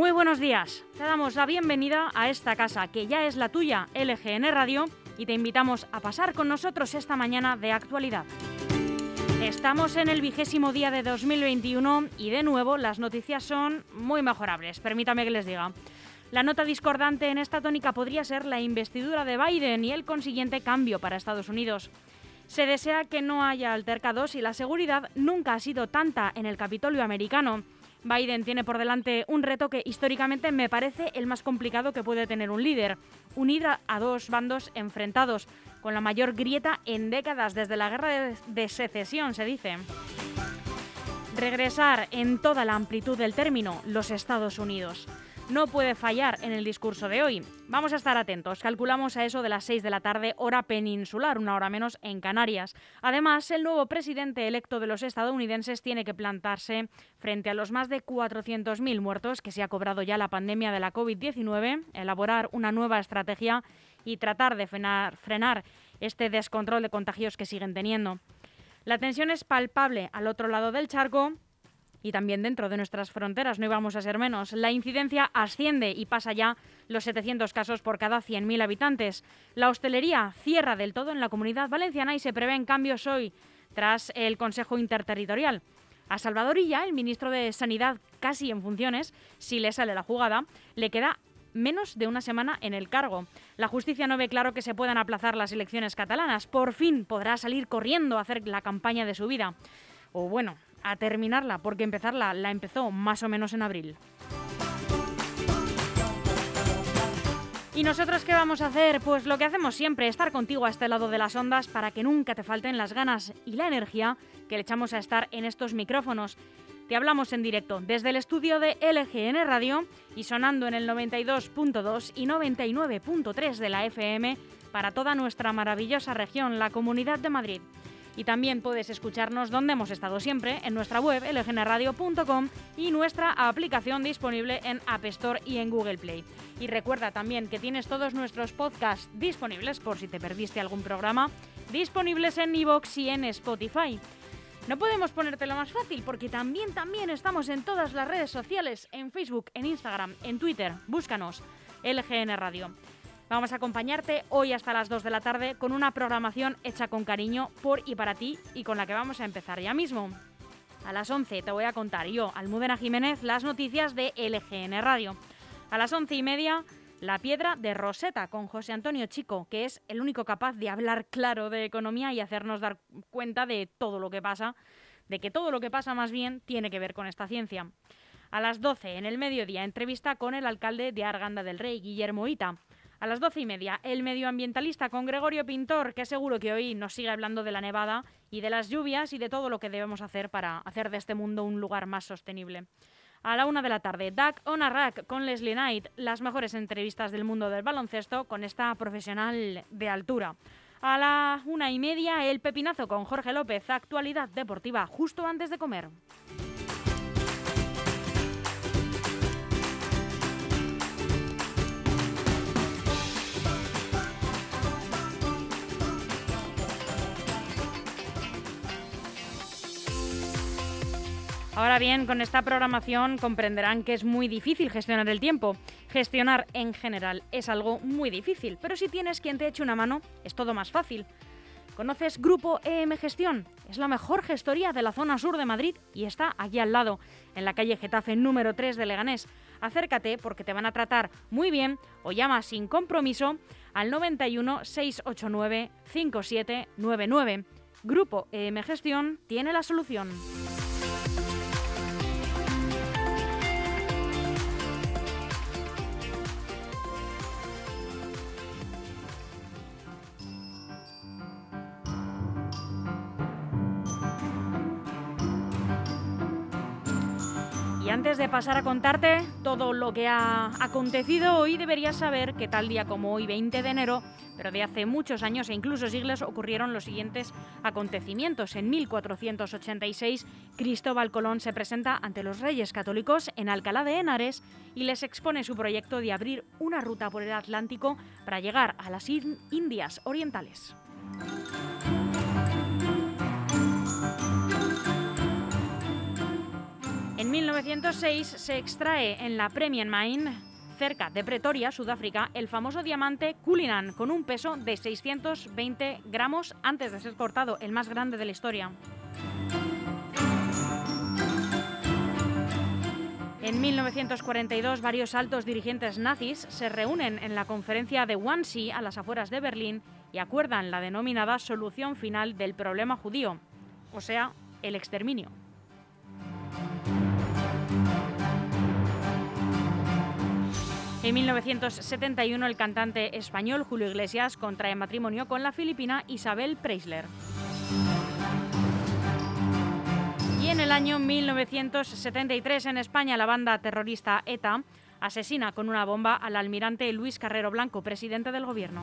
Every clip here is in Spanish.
Muy buenos días. Te damos la bienvenida a esta casa que ya es la tuya, LGN Radio, y te invitamos a pasar con nosotros esta mañana de actualidad. Estamos en el vigésimo día de 2021 y de nuevo las noticias son muy mejorables, permítame que les diga. La nota discordante en esta tónica podría ser la investidura de Biden y el consiguiente cambio para Estados Unidos. Se desea que no haya altercados y la seguridad nunca ha sido tanta en el Capitolio americano. Biden tiene por delante un reto que históricamente me parece el más complicado que puede tener un líder, unir a dos bandos enfrentados, con la mayor grieta en décadas desde la guerra de secesión, se dice. Regresar en toda la amplitud del término los Estados Unidos no puede fallar en el discurso de hoy. Vamos a estar atentos. Calculamos a eso de las 6 de la tarde, hora peninsular, una hora menos en Canarias. Además, el nuevo presidente electo de los estadounidenses tiene que plantarse frente a los más de 400.000 muertos que se ha cobrado ya la pandemia de la COVID-19, elaborar una nueva estrategia y tratar de frenar, frenar este descontrol de contagios que siguen teniendo. La tensión es palpable al otro lado del charco y también dentro de nuestras fronteras, no íbamos a ser menos. La incidencia asciende y pasa ya los 700 casos por cada 100.000 habitantes. La hostelería cierra del todo en la comunidad valenciana y se prevén cambios hoy tras el Consejo Interterritorial. A Salvador Illa, el ministro de Sanidad casi en funciones, si le sale la jugada, le queda menos de una semana en el cargo. La justicia no ve claro que se puedan aplazar las elecciones catalanas. Por fin podrá salir corriendo a hacer la campaña de su vida. O bueno, a terminarla, porque empezarla la empezó más o menos en abril. ¿Y nosotros qué vamos a hacer? Pues lo que hacemos siempre, estar contigo a este lado de las ondas para que nunca te falten las ganas y la energía que le echamos a estar en estos micrófonos. Te hablamos en directo desde el estudio de LGN Radio y sonando en el 92.2 y 99.3 de la FM para toda nuestra maravillosa región, la Comunidad de Madrid. Y también puedes escucharnos donde hemos estado siempre, en nuestra web lgnradio.com y nuestra aplicación disponible en App Store y en Google Play. Y recuerda también que tienes todos nuestros podcasts disponibles, por si te perdiste algún programa, disponibles en iVoox y en Spotify. No podemos ponértelo más fácil porque también, también estamos en todas las redes sociales, en Facebook, en Instagram, en Twitter. Búscanos, LGN Radio. Vamos a acompañarte hoy hasta las 2 de la tarde con una programación hecha con cariño por y para ti y con la que vamos a empezar ya mismo. A las 11 te voy a contar yo, Almudena Jiménez, las noticias de LGN Radio. A las 11 y media la piedra de Rosetta con José Antonio Chico, que es el único capaz de hablar claro de economía y hacernos dar cuenta de todo lo que pasa, de que todo lo que pasa más bien tiene que ver con esta ciencia. A las 12, en el mediodía, entrevista con el alcalde de Arganda del Rey, Guillermo Ita. A las doce y media, el medioambientalista con Gregorio Pintor, que seguro que hoy nos sigue hablando de la nevada y de las lluvias y de todo lo que debemos hacer para hacer de este mundo un lugar más sostenible. A la una de la tarde, Duck on a Rack con Leslie Knight, las mejores entrevistas del mundo del baloncesto con esta profesional de altura. A la una y media, el pepinazo con Jorge López, actualidad deportiva, justo antes de comer. Ahora bien, con esta programación comprenderán que es muy difícil gestionar el tiempo. Gestionar en general es algo muy difícil, pero si tienes quien te eche una mano, es todo más fácil. ¿Conoces Grupo EM Gestión? Es la mejor gestoría de la zona sur de Madrid y está aquí al lado, en la calle Getafe número 3 de Leganés. Acércate porque te van a tratar muy bien o llama sin compromiso al 91 689 5799. Grupo EM Gestión tiene la solución. Pasar a contarte todo lo que ha acontecido hoy, deberías saber que tal día como hoy, 20 de enero, pero de hace muchos años e incluso siglos, ocurrieron los siguientes acontecimientos. En 1486, Cristóbal Colón se presenta ante los reyes católicos en Alcalá de Henares y les expone su proyecto de abrir una ruta por el Atlántico para llegar a las Indias Orientales. 1906 se extrae en la Premium Mine, cerca de Pretoria, Sudáfrica, el famoso diamante Cullinan, con un peso de 620 gramos antes de ser cortado, el más grande de la historia. En 1942, varios altos dirigentes nazis se reúnen en la conferencia de Wannsee a las afueras de Berlín y acuerdan la denominada solución final del problema judío, o sea, el exterminio. En 1971 el cantante español Julio Iglesias contrae matrimonio con la filipina Isabel Preisler. Y en el año 1973 en España la banda terrorista ETA asesina con una bomba al almirante Luis Carrero Blanco, presidente del gobierno.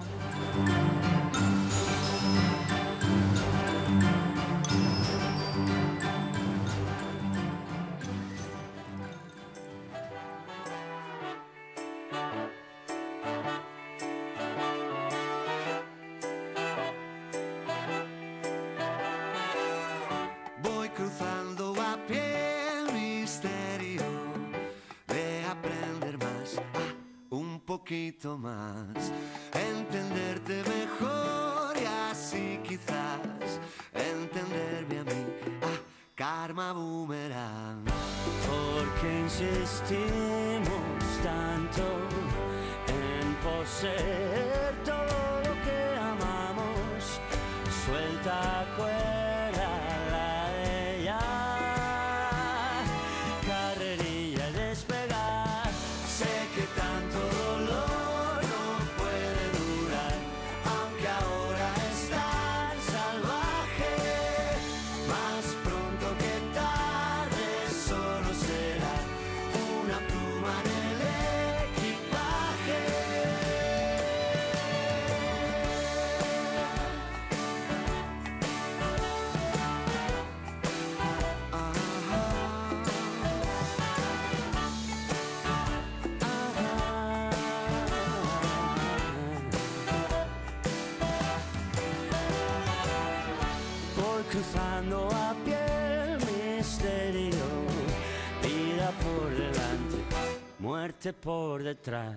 Por detrás.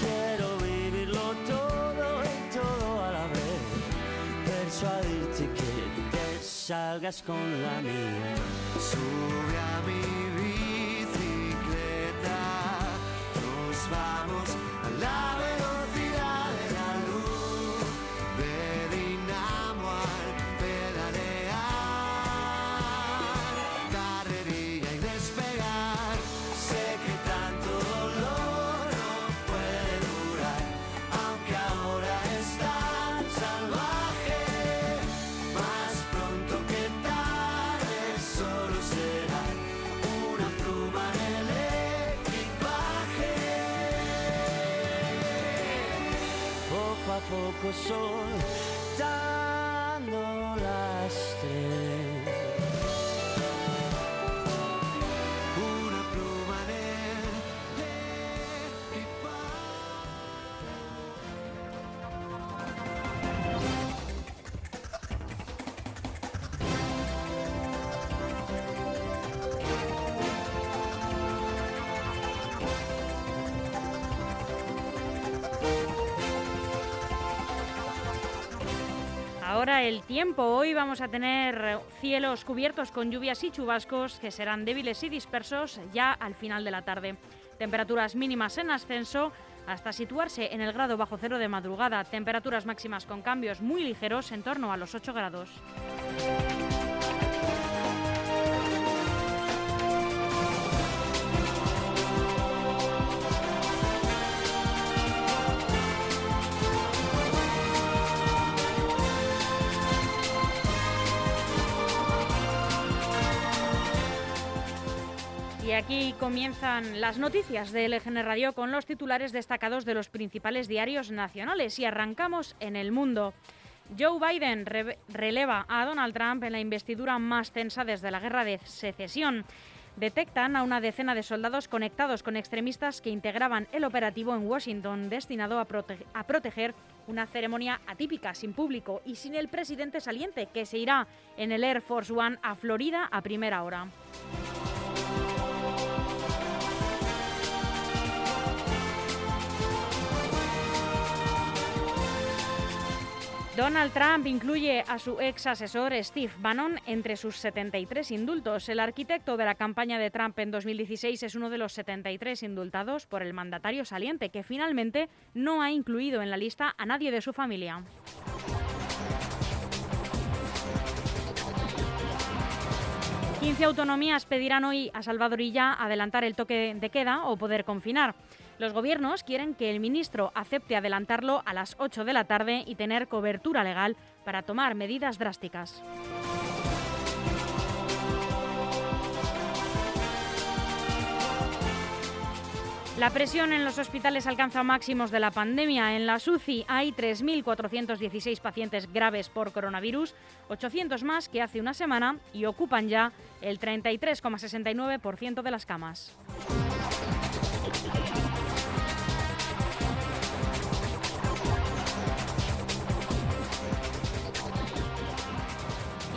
Quiero vivirlo todo y todo a la vez. Persuadirte que te salgas con la mía. Sube a mi Ahora el tiempo. Hoy vamos a tener cielos cubiertos con lluvias y chubascos que serán débiles y dispersos ya al final de la tarde. Temperaturas mínimas en ascenso hasta situarse en el grado bajo cero de madrugada. Temperaturas máximas con cambios muy ligeros en torno a los 8 grados. Y aquí comienzan las noticias de LGN Radio con los titulares destacados de los principales diarios nacionales y arrancamos en el mundo. Joe Biden releva a Donald Trump en la investidura más tensa desde la guerra de secesión. Detectan a una decena de soldados conectados con extremistas que integraban el operativo en Washington destinado a, a proteger una ceremonia atípica, sin público y sin el presidente saliente, que se irá en el Air Force One a Florida a primera hora. Donald Trump incluye a su ex asesor Steve Bannon entre sus 73 indultos. El arquitecto de la campaña de Trump en 2016 es uno de los 73 indultados por el mandatario saliente, que finalmente no ha incluido en la lista a nadie de su familia. 15 autonomías pedirán hoy a Salvadorilla adelantar el toque de queda o poder confinar. Los gobiernos quieren que el ministro acepte adelantarlo a las 8 de la tarde y tener cobertura legal para tomar medidas drásticas. La presión en los hospitales alcanza máximos de la pandemia. En la SUCI hay 3.416 pacientes graves por coronavirus, 800 más que hace una semana y ocupan ya el 33,69% de las camas.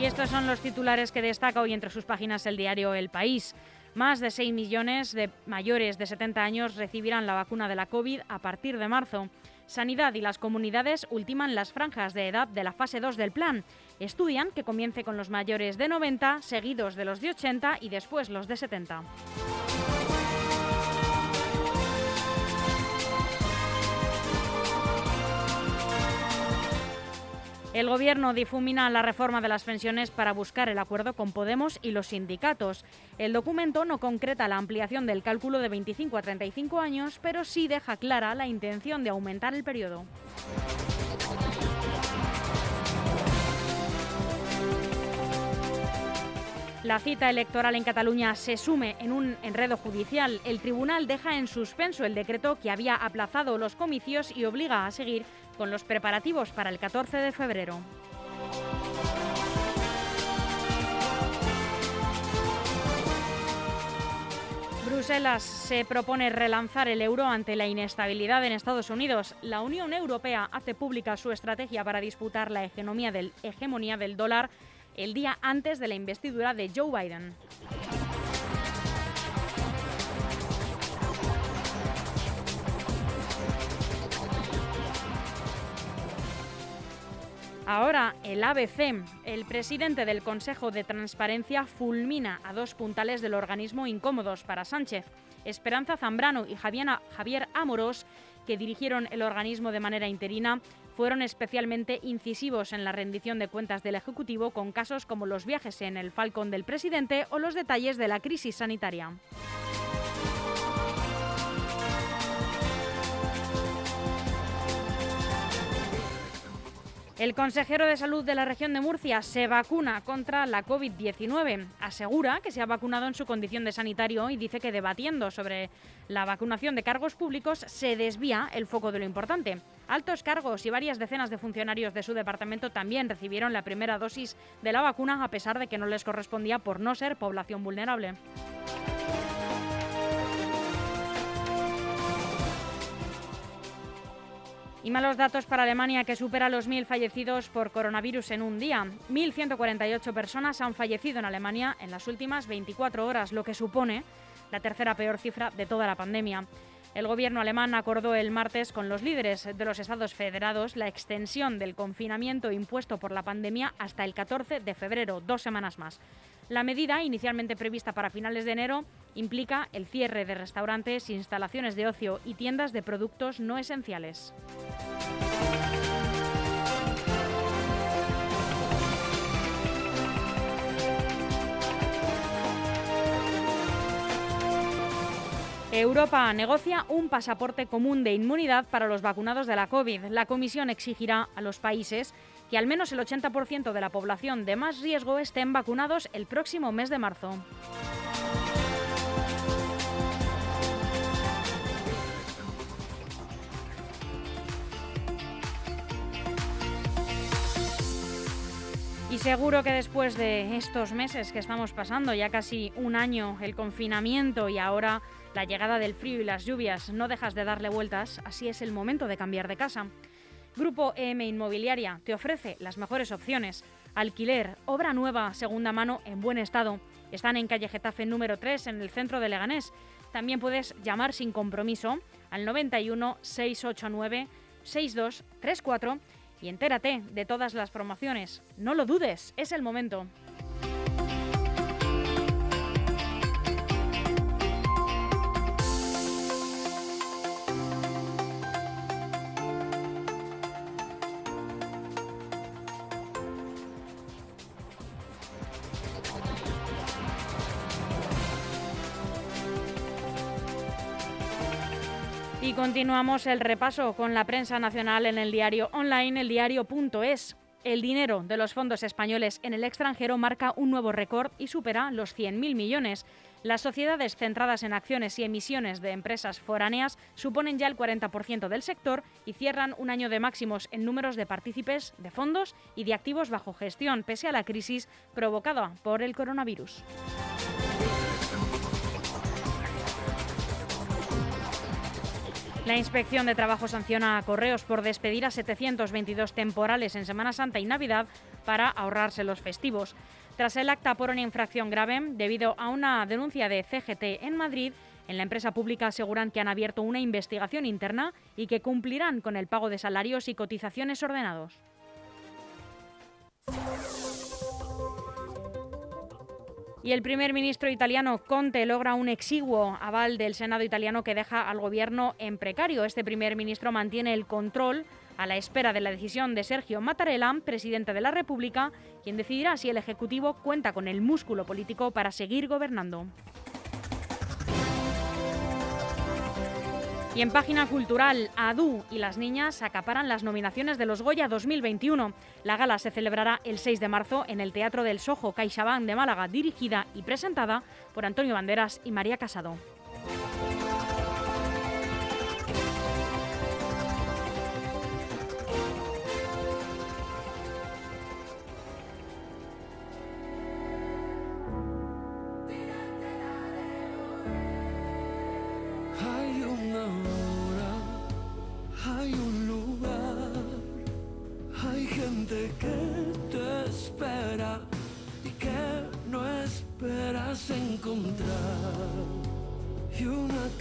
Y estos son los titulares que destaca hoy entre sus páginas el diario El País. Más de 6 millones de mayores de 70 años recibirán la vacuna de la COVID a partir de marzo. Sanidad y las comunidades ultiman las franjas de edad de la fase 2 del plan. Estudian que comience con los mayores de 90, seguidos de los de 80 y después los de 70. El Gobierno difumina la reforma de las pensiones para buscar el acuerdo con Podemos y los sindicatos. El documento no concreta la ampliación del cálculo de 25 a 35 años, pero sí deja clara la intención de aumentar el periodo. La cita electoral en Cataluña se sume en un enredo judicial. El tribunal deja en suspenso el decreto que había aplazado los comicios y obliga a seguir con los preparativos para el 14 de febrero. Bruselas se propone relanzar el euro ante la inestabilidad en Estados Unidos. La Unión Europea hace pública su estrategia para disputar la hegemonía del, dólar el día antes de la investidura de Joe Biden. Ahora, el ABC, el presidente del Consejo de Transparencia, fulmina a dos puntales del organismo incómodos para Sánchez. Esperanza Zambrano y Javier Amorós, que dirigieron el organismo de manera interina, fueron especialmente incisivos en la rendición de cuentas del Ejecutivo con casos como los viajes en el Falcon del presidente o los detalles de la crisis sanitaria. El consejero de salud de la región de Murcia se vacuna contra la COVID-19. Asegura que se ha vacunado en su condición de sanitario y dice que debatiendo sobre la vacunación de cargos públicos se desvía el foco de lo importante. Altos cargos y varias decenas de funcionarios de su departamento también recibieron la primera dosis de la vacuna a pesar de que no les correspondía por no ser población vulnerable. Y malos datos para Alemania, que supera los 1.000 fallecidos por coronavirus en un día. 1.148 personas han fallecido en Alemania en las últimas 24 horas, lo que supone la tercera peor cifra de toda la pandemia. El gobierno alemán acordó el martes con los líderes de los Estados federados la extensión del confinamiento impuesto por la pandemia hasta el 14 de febrero, dos semanas más. La medida, inicialmente prevista para finales de enero, implica el cierre de restaurantes, instalaciones de ocio y tiendas de productos no esenciales. Europa negocia un pasaporte común de inmunidad para los vacunados de la COVID. La Comisión exigirá a los países que al menos el 80% de la población de más riesgo estén vacunados el próximo mes de marzo. Y seguro que después de estos meses que estamos pasando, ya casi un año, el confinamiento y ahora la llegada del frío y las lluvias, no dejas de darle vueltas, así es el momento de cambiar de casa. Grupo EM Inmobiliaria te ofrece las mejores opciones. Alquiler, obra nueva, segunda mano, en buen estado. Están en calle Getafe número 3, en el centro de Leganés. También puedes llamar sin compromiso al 91 689 6234 y entérate de todas las promociones. No lo dudes, es el momento. Continuamos el repaso con la prensa nacional en el diario online, el diario.es. El dinero de los fondos españoles en el extranjero marca un nuevo récord y supera los 100.000 millones. Las sociedades centradas en acciones y emisiones de empresas foráneas suponen ya el 40% del sector y cierran un año de máximos en números de partícipes de fondos y de activos bajo gestión, pese a la crisis provocada por el coronavirus. La Inspección de Trabajo sanciona a Correos por despedir a 722 temporales en Semana Santa y Navidad para ahorrarse los festivos. Tras el acta por una infracción grave, debido a una denuncia de CGT en Madrid, en la empresa pública aseguran que han abierto una investigación interna y que cumplirán con el pago de salarios y cotizaciones ordenados. Y el primer ministro italiano Conte logra un exiguo aval del Senado italiano que deja al gobierno en precario. Este primer ministro mantiene el control a la espera de la decisión de Sergio Mattarella, presidente de la República, quien decidirá si el Ejecutivo cuenta con el músculo político para seguir gobernando. Y en página cultural, Adu y las niñas acaparan las nominaciones de los Goya 2021. La gala se celebrará el 6 de marzo en el Teatro del Sojo CaixaBank de Málaga, dirigida y presentada por Antonio Banderas y María Casado.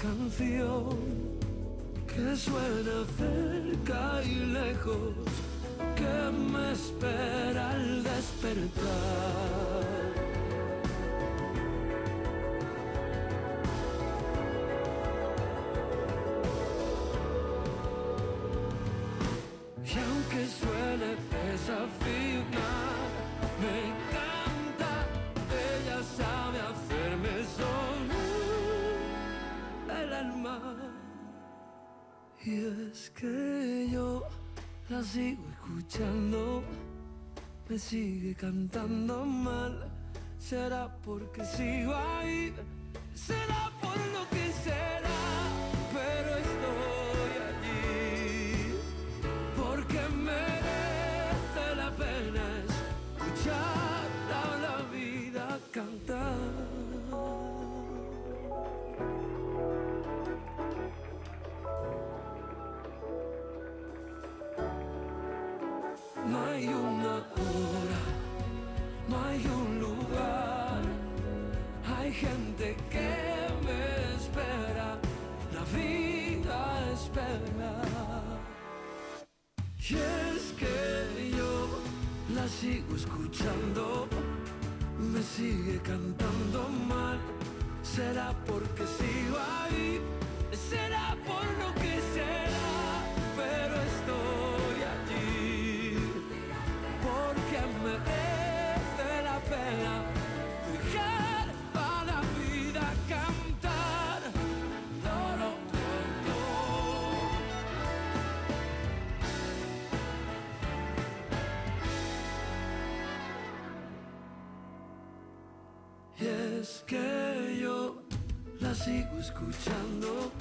Canción que suena cerca y lejos, que me espera al despertar. Me sigue cantando mal. Será porque sigo ahí, será por lo que será, escuchando, me sigue cantando que yo la sigo escuchando,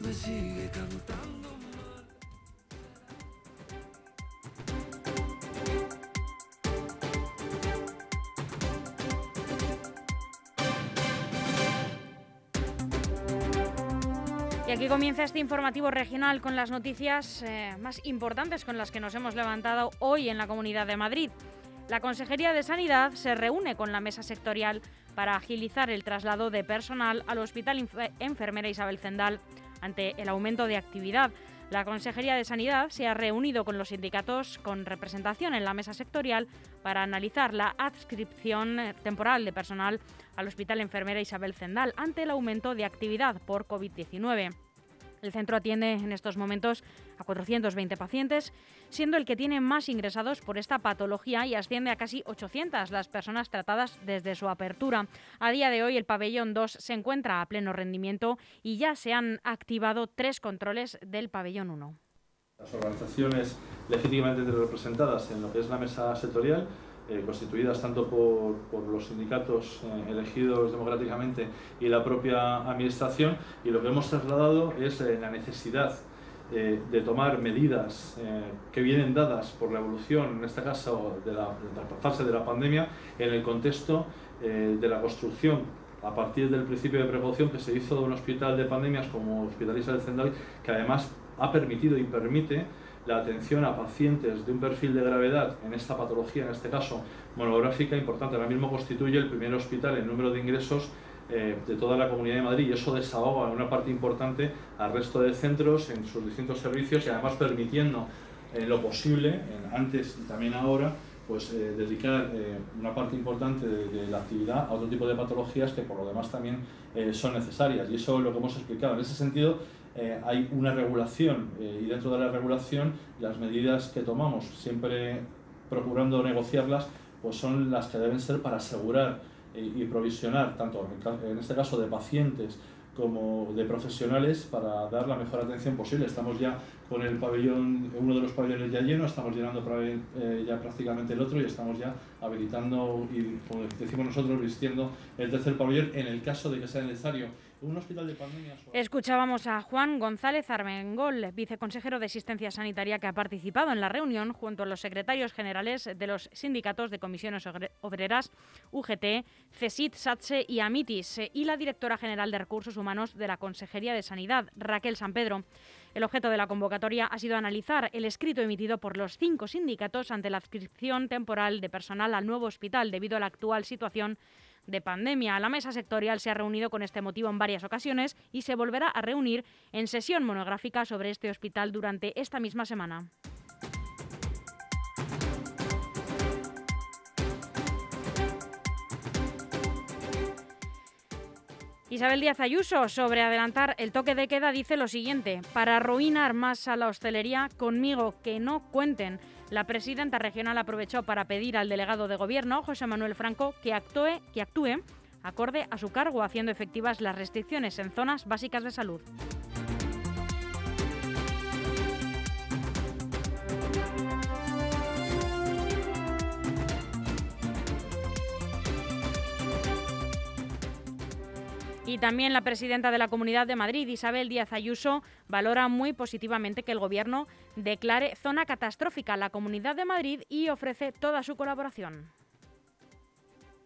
me sigue cantando mal. Y aquí comienza este informativo regional con las noticias eh, más importantes con las que nos hemos levantado hoy en la Comunidad de Madrid. La Consejería de Sanidad se reúne con la mesa sectorial para agilizar el traslado de personal al Hospital Enfermera Isabel Zendal ante el aumento de actividad. La Consejería de Sanidad se ha reunido con los sindicatos con representación en la mesa sectorial para analizar la adscripción temporal de personal al Hospital Enfermera Isabel Zendal ante el aumento de actividad por COVID-19. El centro atiende en estos momentos a 420 pacientes, siendo el que tiene más ingresados por esta patología y asciende a casi 800 las personas tratadas desde su apertura. A día de hoy el pabellón 2 se encuentra a pleno rendimiento y ya se han activado tres controles del pabellón 1. Las organizaciones legítimamente representadas en lo que es la mesa sectorial eh, constituidas tanto por, los sindicatos eh, elegidos democráticamente y la propia administración, y lo que hemos trasladado es eh, la necesidad de tomar medidas que vienen dadas por la evolución, en este caso de la, fase de la pandemia, en el contexto de la construcción a partir del principio de precaución que se hizo de un hospital de pandemias como Hospitaliza del Zendal, que además ha permitido y permite la atención a pacientes de un perfil de gravedad en esta patología, en este caso monográfica, importante. Ahora mismo constituye el primer hospital en número de ingresos eh, de toda la Comunidad de Madrid y eso desahoga en una parte importante al resto de centros en sus distintos servicios y además permitiendo eh, lo posible, antes y también ahora, pues eh, dedicar una parte importante de, la actividad a otro tipo de patologías que por lo demás también son necesarias y eso es lo que hemos explicado. En ese sentido, hay una regulación y dentro de la regulación las medidas que tomamos, siempre procurando negociarlas, pues son las que deben ser para asegurar y provisionar, tanto en este caso de pacientes como de profesionales, para dar la mejor atención posible. Estamos ya con el pabellón, uno de los pabellones ya lleno, estamos llenando ya prácticamente el otro y estamos ya habilitando y, como decimos nosotros, vistiendo el tercer pabellón en el caso de que sea necesario Escuchábamos a Juan González Armengol, viceconsejero de Asistencia Sanitaria, que ha participado en la reunión junto a los secretarios generales de los sindicatos de comisiones obreras, UGT, CESIT, SATSE y AMITIS, y la directora general de Recursos Humanos de la Consejería de Sanidad, Raquel San Pedro. El objeto de la convocatoria ha sido analizar el escrito emitido por los cinco sindicatos ante la adscripción temporal de personal al nuevo hospital debido a la actual situación de pandemia. La mesa sectorial se ha reunido con este motivo en varias ocasiones y se volverá a reunir en sesión monográfica sobre este hospital durante esta misma semana. Isabel Díaz Ayuso, sobre adelantar el toque de queda, dice lo siguiente, para arruinar más a la hostelería, conmigo que no cuenten. La presidenta regional aprovechó para pedir al delegado de gobierno, José Manuel Franco, que actúe, que actúe acorde a su cargo, haciendo efectivas las restricciones en zonas básicas de salud. Y también la presidenta de la Comunidad de Madrid, Isabel Díaz Ayuso, valora muy positivamente que el Gobierno declare zona catastrófica la Comunidad de Madrid y ofrece toda su colaboración.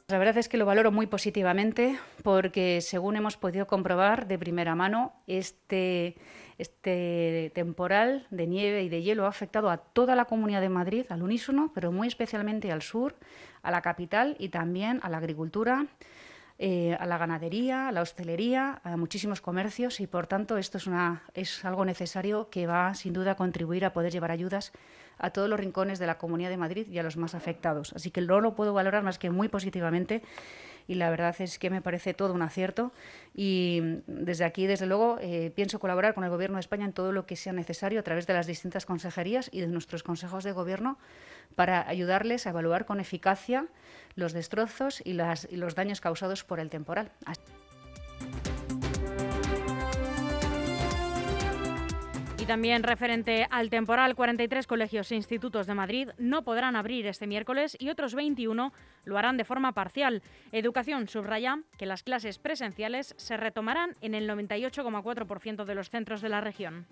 La verdad es que lo valoro muy positivamente porque, según hemos podido comprobar de primera mano, este, este temporal de nieve y de hielo ha afectado a toda la Comunidad de Madrid al unísono, pero muy especialmente al sur, a la capital y también a la agricultura eh, a la ganadería, a la hostelería, a muchísimos comercios y por tanto esto es, una, es algo necesario que va sin duda a contribuir a poder llevar ayudas a todos los rincones de la Comunidad de Madrid y a los más afectados. Así que no lo puedo valorar más que muy positivamente y la verdad es que me parece todo un acierto y desde aquí, desde luego, eh, pienso colaborar con el Gobierno de España en todo lo que sea necesario a través de las distintas consejerías y de nuestros consejos de gobierno para ayudarles a evaluar con eficacia los destrozos y, y los daños causados por el temporal. También referente al temporal, 43 colegios e institutos de Madrid no podrán abrir este miércoles y otros 21 lo harán de forma parcial. Educación subraya que las clases presenciales se retomarán en el 98,4% de los centros de la región.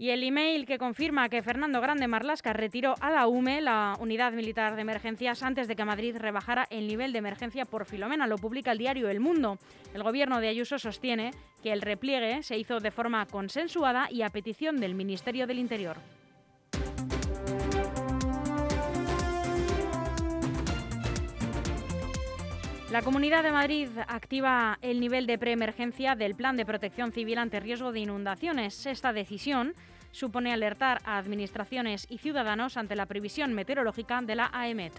Y el email que confirma que Fernando Grande Marlasca retiró a la UME, la Unidad Militar de Emergencias, antes de que Madrid rebajara el nivel de emergencia por Filomena. Lo publica el diario El Mundo. El gobierno de Ayuso sostiene que el repliegue se hizo de forma consensuada y a petición del Ministerio del Interior. La Comunidad de Madrid activa el nivel de preemergencia del Plan de Protección Civil ante riesgo de inundaciones. Esta decisión supone alertar a administraciones y ciudadanos ante la previsión meteorológica de la AEMET.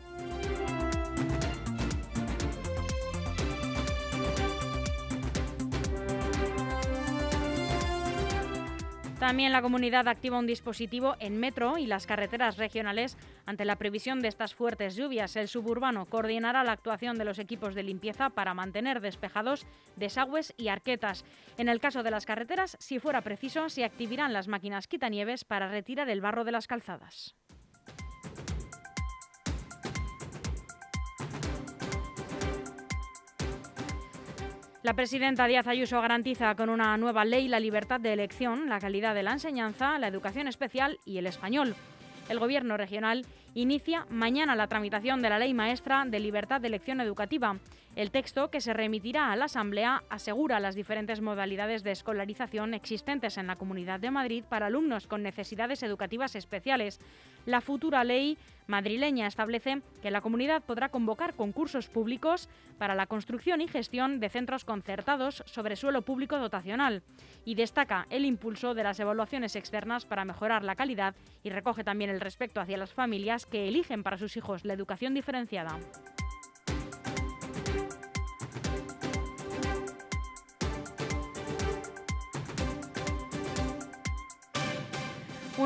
También la comunidad activa un dispositivo en metro y las carreteras regionales ante la previsión de estas fuertes lluvias. El suburbano coordinará la actuación de los equipos de limpieza para mantener despejados desagües y arquetas. En el caso de las carreteras, si fuera preciso, se activarán las máquinas quitanieves para retirar el barro de las calzadas. La presidenta Díaz Ayuso garantiza con una nueva ley la libertad de elección, la calidad de la enseñanza, la educación especial y el español. El Gobierno regional inicia mañana la tramitación de la Ley Maestra de Libertad de Elección Educativa. El texto, que se remitirá a la Asamblea, asegura las diferentes modalidades de escolarización existentes en la Comunidad de Madrid para alumnos con necesidades educativas especiales. La futura ley madrileña establece que la comunidad podrá convocar concursos públicos para la construcción y gestión de centros concertados sobre suelo público dotacional y destaca el impulso de las evaluaciones externas para mejorar la calidad y recoge también el respeto hacia las familias que eligen para sus hijos la educación diferenciada.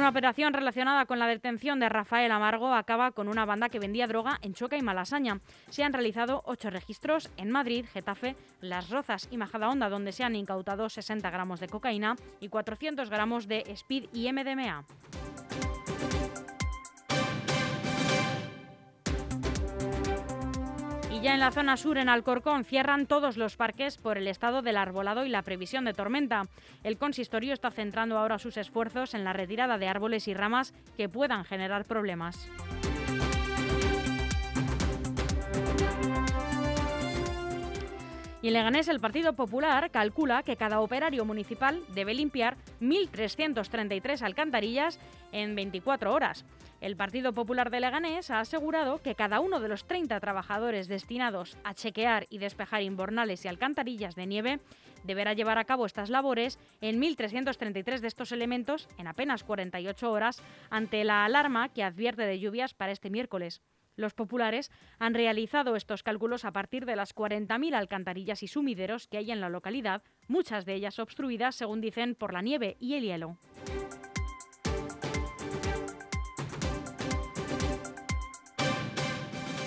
Una operación relacionada con la detención de Rafael Amargo acaba con una banda que vendía droga en Choca y Malasaña. Se han realizado ocho registros en Madrid, Getafe, Las Rozas y Majadahonda, donde se han incautado 60 gramos de cocaína y 400 gramos de speed y MDMA. Ya en la zona sur, en Alcorcón, cierran todos los parques por el estado del arbolado y la previsión de tormenta. El consistorio está centrando ahora sus esfuerzos en la retirada de árboles y ramas que puedan generar problemas. Y en Leganés el Partido Popular calcula que cada operario municipal debe limpiar 1.333 alcantarillas en 24 horas. El Partido Popular de Leganés ha asegurado que cada uno de los 30 trabajadores destinados a chequear y despejar inbornales y alcantarillas de nieve deberá llevar a cabo estas labores en 1.333 de estos elementos en apenas 48 horas ante la alarma que advierte de lluvias para este miércoles. Los populares han realizado estos cálculos a partir de las 40.000 alcantarillas y sumideros que hay en la localidad, muchas de ellas obstruidas, según dicen, por la nieve y el hielo.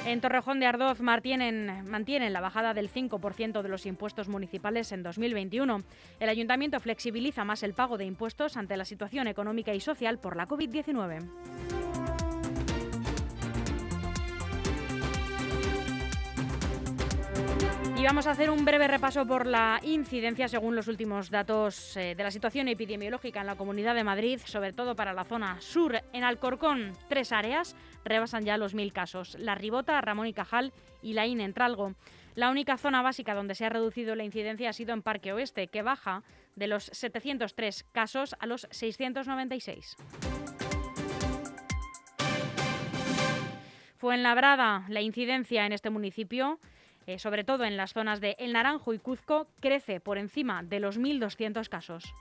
En Torrejón de Ardoz mantienen, la bajada del 5% de los impuestos municipales en 2021. El ayuntamiento flexibiliza más el pago de impuestos ante la situación económica y social por la COVID-19. Y vamos a hacer un breve repaso por la incidencia según los últimos datos eh, de la situación epidemiológica en la Comunidad de Madrid, sobre todo para la zona sur. En Alcorcón, tres áreas rebasan ya los mil casos. La Ribota, Ramón y Cajal y la IN Entralgo. La única zona básica donde se ha reducido la incidencia ha sido en Parque Oeste, que baja de los 703 casos a los 696. Fue en Labrada la incidencia en este municipio eh, sobre todo en las zonas de El Naranjo y Cuzco, crece por encima de los 1.200 casos.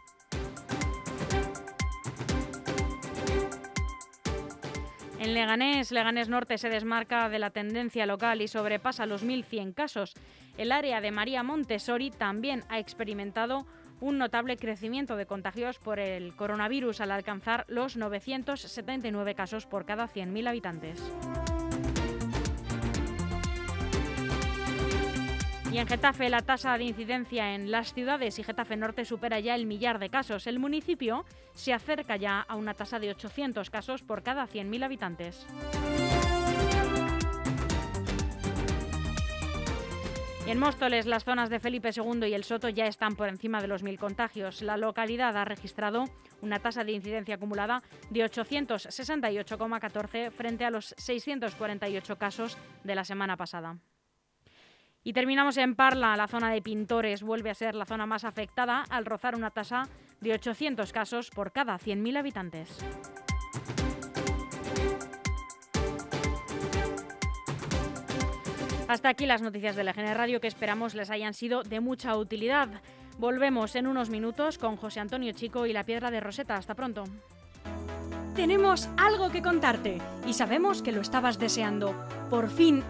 En Leganés, Leganés Norte se desmarca de la tendencia local y sobrepasa los 1.100 casos. El área de María Montessori también ha experimentado un notable crecimiento de contagios por el coronavirus al alcanzar los 979 casos por cada 100.000 habitantes. Y en Getafe la tasa de incidencia en las ciudades y Getafe Norte supera ya el millar de casos. El municipio se acerca ya a una tasa de 800 casos por cada 100.000 habitantes. En Móstoles, las zonas de Felipe II y el Soto ya están por encima de los 1.000 contagios. La localidad ha registrado una tasa de incidencia acumulada de 868,14 frente a los 648 casos de la semana pasada. Y terminamos en Parla, la zona de pintores vuelve a ser la zona más afectada al rozar una tasa de 800 casos por cada 100.000 habitantes. Hasta aquí las noticias de la GN Radio que esperamos les hayan sido de mucha utilidad. Volvemos en unos minutos con José Antonio Chico y la Piedra de Roseta. Hasta pronto. Tenemos algo que contarte y sabemos que lo estabas deseando. Por fin